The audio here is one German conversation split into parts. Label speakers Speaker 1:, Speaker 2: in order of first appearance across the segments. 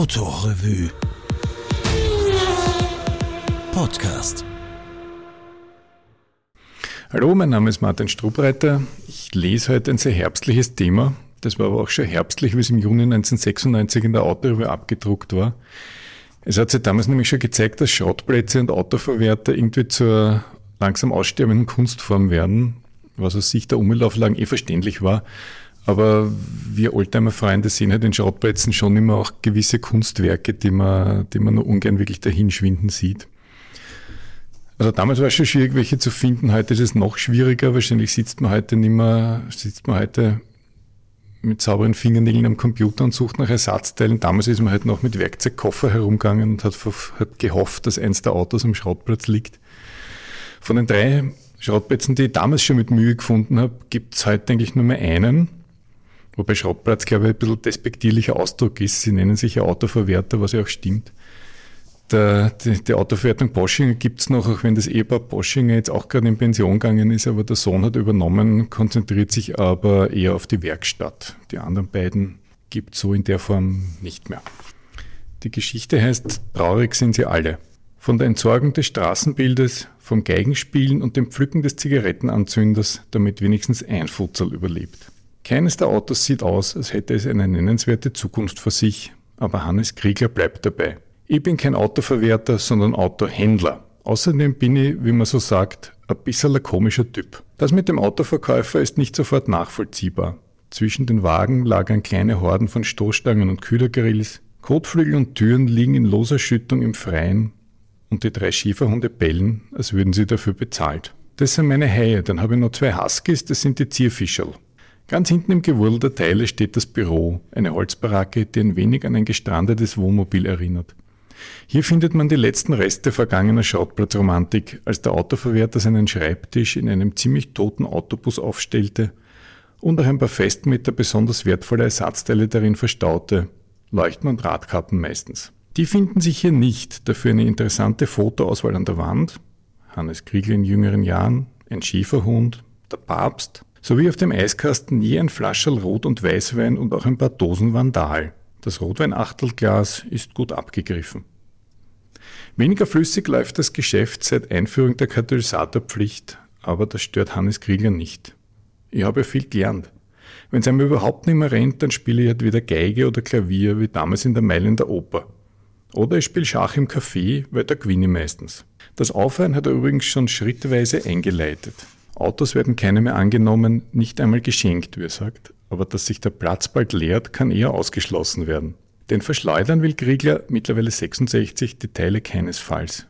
Speaker 1: Autorevue Podcast.
Speaker 2: Hallo, mein Name ist Martin Strubreiter. Ich lese heute ein sehr herbstliches Thema. Das war aber auch schon herbstlich, wie es im Juni 1996 in der Autorevue abgedruckt war. Es hat sich damals nämlich schon gezeigt, dass Schrottplätze und Autoverwerter irgendwie zur langsam aussterbenden Kunstform werden, was aus Sicht der Umweltauflagen eh verständlich war. Aber wir Oldtimer-Freunde sehen halt in Schrottplätzen schon immer auch gewisse Kunstwerke, die man, die man nur ungern wirklich dahinschwinden sieht. Also damals war es schon schwierig, welche zu finden. Heute ist es noch schwieriger. Wahrscheinlich sitzt man heute nicht mehr, sitzt man heute mit sauberen Fingernägeln am Computer und sucht nach Ersatzteilen. Damals ist man halt noch mit Werkzeugkoffer herumgegangen und hat, hat gehofft, dass eins der Autos am Schrottplatz liegt. Von den drei Schrottplätzen, die ich damals schon mit Mühe gefunden habe, gibt es heute eigentlich nur mehr einen. Wobei Schrottplatz, glaube ich, ein bisschen despektierlicher Ausdruck ist. Sie nennen sich ja Autoverwerter, was ja auch stimmt. Der, die, die Autoverwertung Boschinger gibt es noch, auch wenn das Ehepaar Boschinger jetzt auch gerade in Pension gegangen ist, aber der Sohn hat übernommen, konzentriert sich aber eher auf die Werkstatt. Die anderen beiden gibt es so in der Form nicht mehr. Die Geschichte heißt, traurig sind sie alle. Von der Entsorgung des Straßenbildes, vom Geigenspielen und dem Pflücken des Zigarettenanzünders, damit wenigstens ein Futzel überlebt. Keines der Autos sieht aus, als hätte es eine nennenswerte Zukunft vor sich, aber Hannes Kriegler bleibt dabei. Ich bin kein Autoverwerter, sondern Autohändler. Außerdem bin ich, wie man so sagt, ein bisschen ein komischer Typ. Das mit dem Autoverkäufer ist nicht sofort nachvollziehbar. Zwischen den Wagen lagern kleine Horden von Stoßstangen und Kühlergrills, Kotflügel und Türen liegen in loser Schüttung im Freien und die drei Schieferhunde bellen, als würden sie dafür bezahlt. Das sind meine Haie, dann habe ich noch zwei Huskies, das sind die Zierfischerl. Ganz hinten im Gewurl der Teile steht das Büro, eine Holzbaracke, die ein wenig an ein gestrandetes Wohnmobil erinnert. Hier findet man die letzten Reste vergangener Schrottplatzromantik, als der Autoverwerter seinen Schreibtisch in einem ziemlich toten Autobus aufstellte und auch ein paar Festmeter besonders wertvolle Ersatzteile darin verstaute, Leuchten und Radkappen meistens. Die finden sich hier nicht, dafür eine interessante Fotoauswahl an der Wand, Hannes Kriegel in jüngeren Jahren, ein Schieferhund, der Papst, sowie auf dem Eiskasten je ein Flascherl Rot- und Weißwein und auch ein paar Dosen Vandal. Das Rotwein-Achtelglas ist gut abgegriffen. Weniger flüssig läuft das Geschäft seit Einführung der Katalysatorpflicht, aber das stört Hannes Krieger nicht. Ich habe ja viel gelernt. Wenn es einem überhaupt nicht mehr rennt, dann spiele ich halt wieder Geige oder Klavier, wie damals in der Meile in der Oper. Oder ich spiele Schach im Café, weil da gewinne ich meistens. Das Aufhören hat er übrigens schon schrittweise eingeleitet. Autos werden keine mehr angenommen, nicht einmal geschenkt, wie er sagt. Aber dass sich der Platz bald leert, kann eher ausgeschlossen werden. Denn verschleudern will Kriegler, mittlerweile 66, die Teile keinesfalls.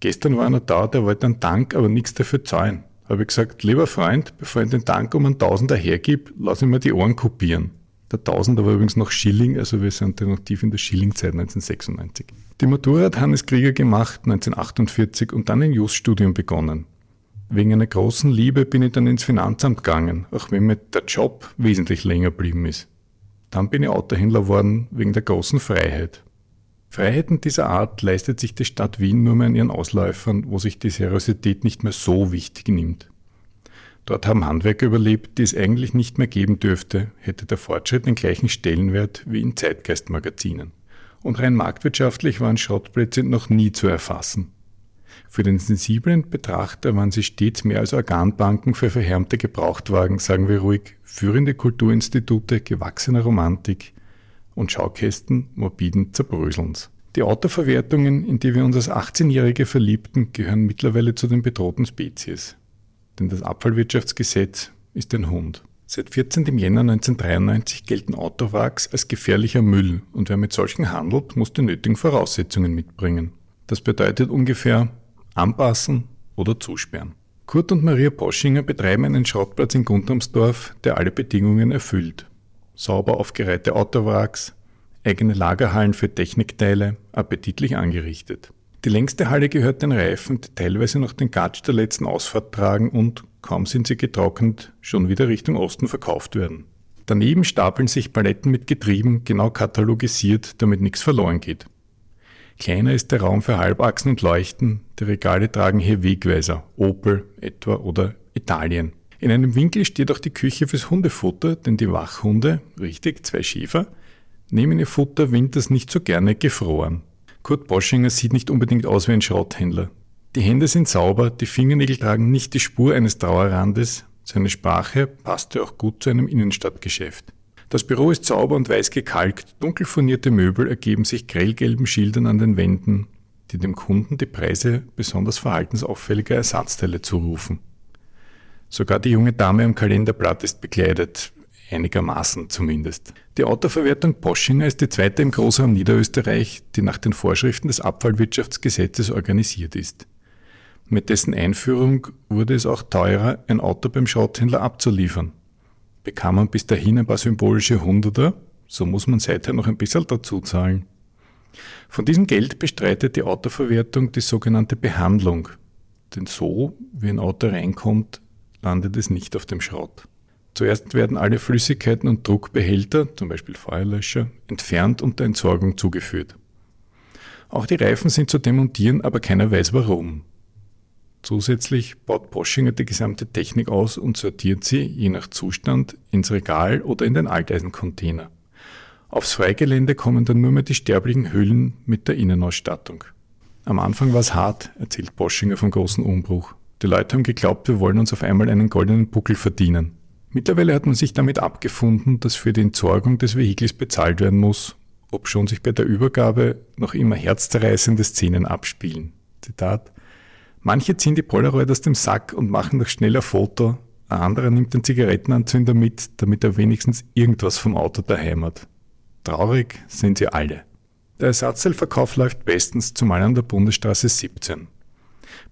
Speaker 2: Gestern war einer da, der wollte einen Dank, aber nichts dafür zahlen. Habe ich gesagt, lieber Freund, bevor ich den Dank um einen Tausender hergib, lass ich mir die Ohren kopieren. Der Tausender war übrigens noch Schilling, also wir sind noch tief in der Schillingzeit 1996. Die Matura hat Hannes Krieger gemacht 1948 und dann ein Just-Studium begonnen. Wegen einer großen Liebe bin ich dann ins Finanzamt gegangen, auch wenn mir der Job wesentlich länger geblieben ist. Dann bin ich Autohändler geworden wegen der großen Freiheit. Freiheiten dieser Art leistet sich die Stadt Wien nur mehr an ihren Ausläufern, wo sich die Seriosität nicht mehr so wichtig nimmt. Dort haben Handwerker überlebt, die es eigentlich nicht mehr geben dürfte, hätte der Fortschritt den gleichen Stellenwert wie in Zeitgeistmagazinen. Und rein marktwirtschaftlich waren Schrottplätze noch nie zu erfassen. Für den sensiblen Betrachter waren sie stets mehr als Organbanken für verhärmte Gebrauchtwagen, sagen wir ruhig, führende Kulturinstitute gewachsener Romantik und Schaukästen morbiden Zerbröselns. Die Autoverwertungen, in die wir uns als 18-Jährige verliebten, gehören mittlerweile zu den bedrohten Spezies. Denn das Abfallwirtschaftsgesetz ist ein Hund. Seit 14. Jänner 1993 gelten Autowracks als gefährlicher Müll und wer mit solchen handelt, muss die nötigen Voraussetzungen mitbringen. Das bedeutet ungefähr anpassen oder zusperren. Kurt und Maria Poschinger betreiben einen Schrottplatz in Guntramsdorf, der alle Bedingungen erfüllt. Sauber aufgereihte Autowracks, eigene Lagerhallen für Technikteile, appetitlich angerichtet. Die längste Halle gehört den Reifen, die teilweise noch den Gatsch der letzten Ausfahrt tragen und, kaum sind sie getrocknet, schon wieder Richtung Osten verkauft werden. Daneben stapeln sich Paletten mit Getrieben, genau katalogisiert, damit nichts verloren geht. Kleiner ist der Raum für Halbachsen und Leuchten. Die Regale tragen hier Wegweiser, Opel etwa oder Italien. In einem Winkel steht auch die Küche fürs Hundefutter, denn die Wachhunde, richtig, zwei Schäfer, nehmen ihr Futter winters nicht so gerne gefroren. Kurt Boschinger sieht nicht unbedingt aus wie ein Schrotthändler. Die Hände sind sauber, die Fingernägel tragen nicht die Spur eines Trauerrandes, seine Sprache passte auch gut zu einem Innenstadtgeschäft. Das Büro ist sauber und weiß gekalkt, dunkel furnierte Möbel ergeben sich grellgelben Schildern an den Wänden, die dem Kunden die Preise besonders verhaltensauffälliger Ersatzteile zurufen. Sogar die junge Dame am Kalenderblatt ist bekleidet, einigermaßen zumindest. Die Autoverwertung Poschinger ist die zweite im Großraum Niederösterreich, die nach den Vorschriften des Abfallwirtschaftsgesetzes organisiert ist. Mit dessen Einführung wurde es auch teurer, ein Auto beim Schrotthändler abzuliefern. Bekam man bis dahin ein paar symbolische Hunderter, so muss man seither noch ein bisschen dazu zahlen. Von diesem Geld bestreitet die Autoverwertung die sogenannte Behandlung. Denn so, wie ein Auto reinkommt, landet es nicht auf dem Schrott. Zuerst werden alle Flüssigkeiten und Druckbehälter, zum Beispiel Feuerlöscher, entfernt und der Entsorgung zugeführt. Auch die Reifen sind zu demontieren, aber keiner weiß warum. Zusätzlich baut Poschinger die gesamte Technik aus und sortiert sie, je nach Zustand, ins Regal oder in den Alteisencontainer. Aufs Freigelände kommen dann nur mehr die sterblichen Hüllen mit der Innenausstattung. Am Anfang war es hart, erzählt Poschinger vom großen Umbruch. Die Leute haben geglaubt, wir wollen uns auf einmal einen goldenen Buckel verdienen. Mittlerweile hat man sich damit abgefunden, dass für die Entsorgung des Vehikels bezahlt werden muss, ob schon sich bei der Übergabe noch immer herzzerreißende Szenen abspielen. Zitat Manche ziehen die Polaroid aus dem Sack und machen noch schneller Foto, ein anderer nimmt den Zigarettenanzünder mit, damit er wenigstens irgendwas vom Auto daheim hat. Traurig sind sie alle. Der Ersatzteilverkauf läuft bestens, zumal an der Bundesstraße 17.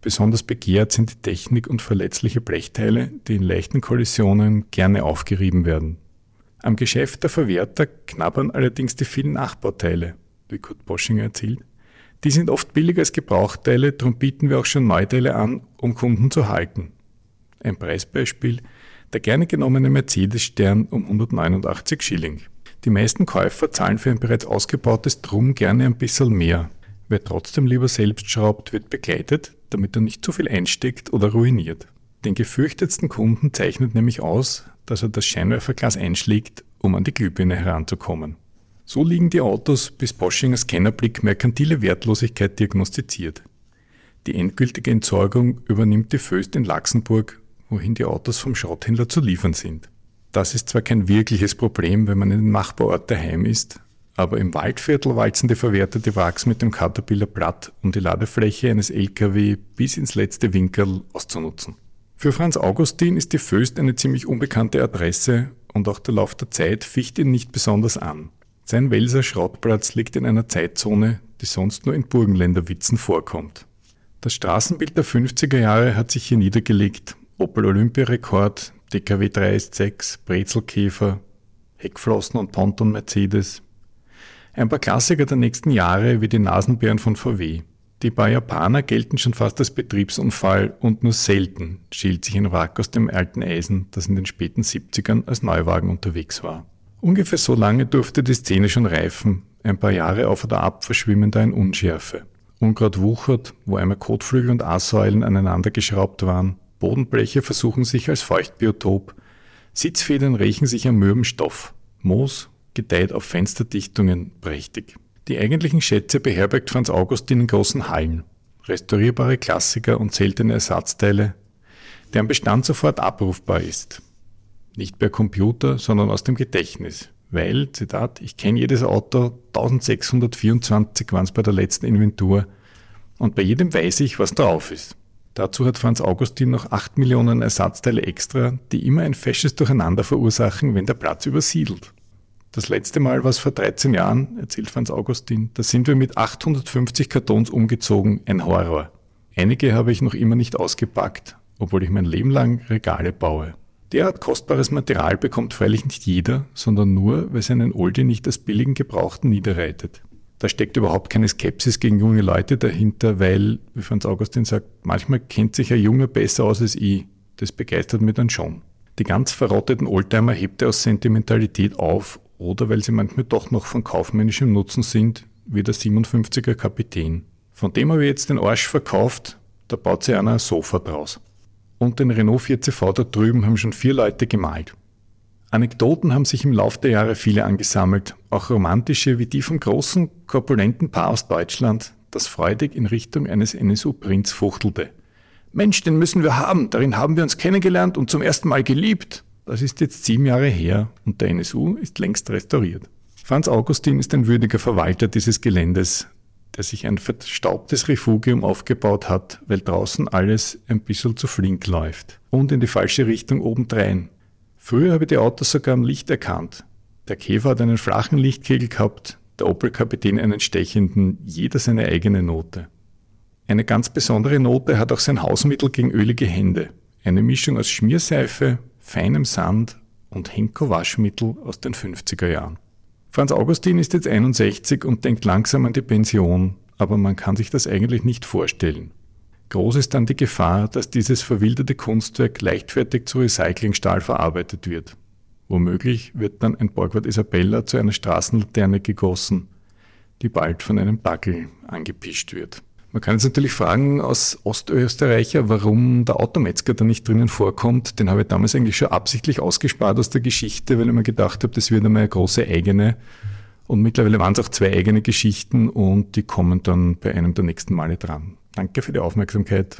Speaker 2: Besonders begehrt sind die Technik und verletzliche Blechteile, die in leichten Kollisionen gerne aufgerieben werden. Am Geschäft der Verwerter knabbern allerdings die vielen Nachbauteile, wie Kurt Boschinger erzählt. Die sind oft billiger als Gebrauchteile, darum bieten wir auch schon Neuteile an, um Kunden zu halten. Ein Preisbeispiel, der gerne genommene Mercedes-Stern um 189 Schilling. Die meisten Käufer zahlen für ein bereits ausgebautes Drum gerne ein bisschen mehr. Wer trotzdem lieber selbst schraubt, wird begleitet, damit er nicht zu viel einsteckt oder ruiniert. Den gefürchtetsten Kunden zeichnet nämlich aus, dass er das Scheinwerferglas einschlägt, um an die Glühbirne heranzukommen. So liegen die Autos, bis Boschingers Scannerblick merkantile Wertlosigkeit diagnostiziert. Die endgültige Entsorgung übernimmt die Föst in Laxenburg, wohin die Autos vom Schrotthändler zu liefern sind. Das ist zwar kein wirkliches Problem, wenn man in den Nachbarort daheim ist, aber im Waldviertel walzen die verwertete Wachs mit dem Caterpillar platt, um die Ladefläche eines LKW bis ins letzte Winkel auszunutzen. Für Franz Augustin ist die Föst eine ziemlich unbekannte Adresse und auch der Lauf der Zeit ficht ihn nicht besonders an. Sein Welser Schrottplatz liegt in einer Zeitzone, die sonst nur in Burgenländerwitzen vorkommt. Das Straßenbild der 50er Jahre hat sich hier niedergelegt. Opel Olympiarekord, DKW 3S6, Brezelkäfer, Heckflossen und Ponton Mercedes. Ein paar Klassiker der nächsten Jahre wie die Nasenbären von VW. Die paar Japaner gelten schon fast als Betriebsunfall und nur selten schält sich ein Wrack aus dem alten Eisen, das in den späten 70ern als Neuwagen unterwegs war. Ungefähr so lange durfte die Szene schon reifen, ein paar Jahre auf oder ab verschwimmender in Unschärfe. Unkraut wuchert, wo einmal Kotflügel und A-Säulen aneinander geschraubt waren, Bodenbleche versuchen sich als Feuchtbiotop, Sitzfedern rächen sich am mürben Stoff, Moos gedeiht auf Fensterdichtungen prächtig. Die eigentlichen Schätze beherbergt Franz Augustin in großen Hallen, restaurierbare Klassiker und seltene Ersatzteile, deren Bestand sofort abrufbar ist. Nicht per Computer, sondern aus dem Gedächtnis. Weil, Zitat, ich kenne jedes Auto, 1624 waren es bei der letzten Inventur, und bei jedem weiß ich, was drauf ist. Dazu hat Franz Augustin noch 8 Millionen Ersatzteile extra, die immer ein fesches Durcheinander verursachen, wenn der Platz übersiedelt. Das letzte Mal war es vor 13 Jahren, erzählt Franz Augustin, da sind wir mit 850 Kartons umgezogen, ein Horror. Einige habe ich noch immer nicht ausgepackt, obwohl ich mein Leben lang Regale baue. Derart kostbares Material bekommt freilich nicht jeder, sondern nur, weil seinen Oldie nicht als billigen Gebrauchten niederreitet. Da steckt überhaupt keine Skepsis gegen junge Leute dahinter, weil, wie Franz Augustin sagt, manchmal kennt sich ein Junge besser aus als ich. Das begeistert mich dann schon. Die ganz verrotteten Oldtimer hebt er aus Sentimentalität auf oder weil sie manchmal doch noch von kaufmännischem Nutzen sind, wie der 57er Kapitän. Von dem habe ich jetzt den Arsch verkauft, da baut sich einer ein Sofa draus und den Renault 4CV da drüben haben schon vier Leute gemalt. Anekdoten haben sich im Laufe der Jahre viele angesammelt, auch romantische wie die vom großen, korpulenten Paar aus Deutschland, das freudig in Richtung eines NSU-Prinz fuchtelte. Mensch, den müssen wir haben, darin haben wir uns kennengelernt und zum ersten Mal geliebt. Das ist jetzt sieben Jahre her und der NSU ist längst restauriert. Franz Augustin ist ein würdiger Verwalter dieses Geländes, der sich ein verstaubtes Refugium aufgebaut hat, weil draußen alles ein bisschen zu flink läuft und in die falsche Richtung obendrein. Früher habe ich die Autos sogar am Licht erkannt. Der Käfer hat einen flachen Lichtkegel gehabt, der Opel-Kapitän einen stechenden, jeder seine eigene Note. Eine ganz besondere Note hat auch sein Hausmittel gegen ölige Hände. Eine Mischung aus Schmierseife, feinem Sand und Henko-Waschmittel aus den 50er Jahren. Franz Augustin ist jetzt 61 und denkt langsam an die Pension, aber man kann sich das eigentlich nicht vorstellen. Groß ist dann die Gefahr, dass dieses verwilderte Kunstwerk leichtfertig zu Recyclingstahl verarbeitet wird. Womöglich wird dann ein Borgward Isabella zu einer Straßenlaterne gegossen, die bald von einem Dackel angepischt wird. Man kann jetzt natürlich fragen aus Ostösterreicher, warum der Autometzger da nicht drinnen vorkommt. Den habe ich damals eigentlich schon absichtlich ausgespart aus der Geschichte, weil ich mir gedacht habe, das wird einmal eine große eigene. Und mittlerweile waren es auch zwei eigene Geschichten und die kommen dann bei einem der nächsten Male dran. Danke für die Aufmerksamkeit.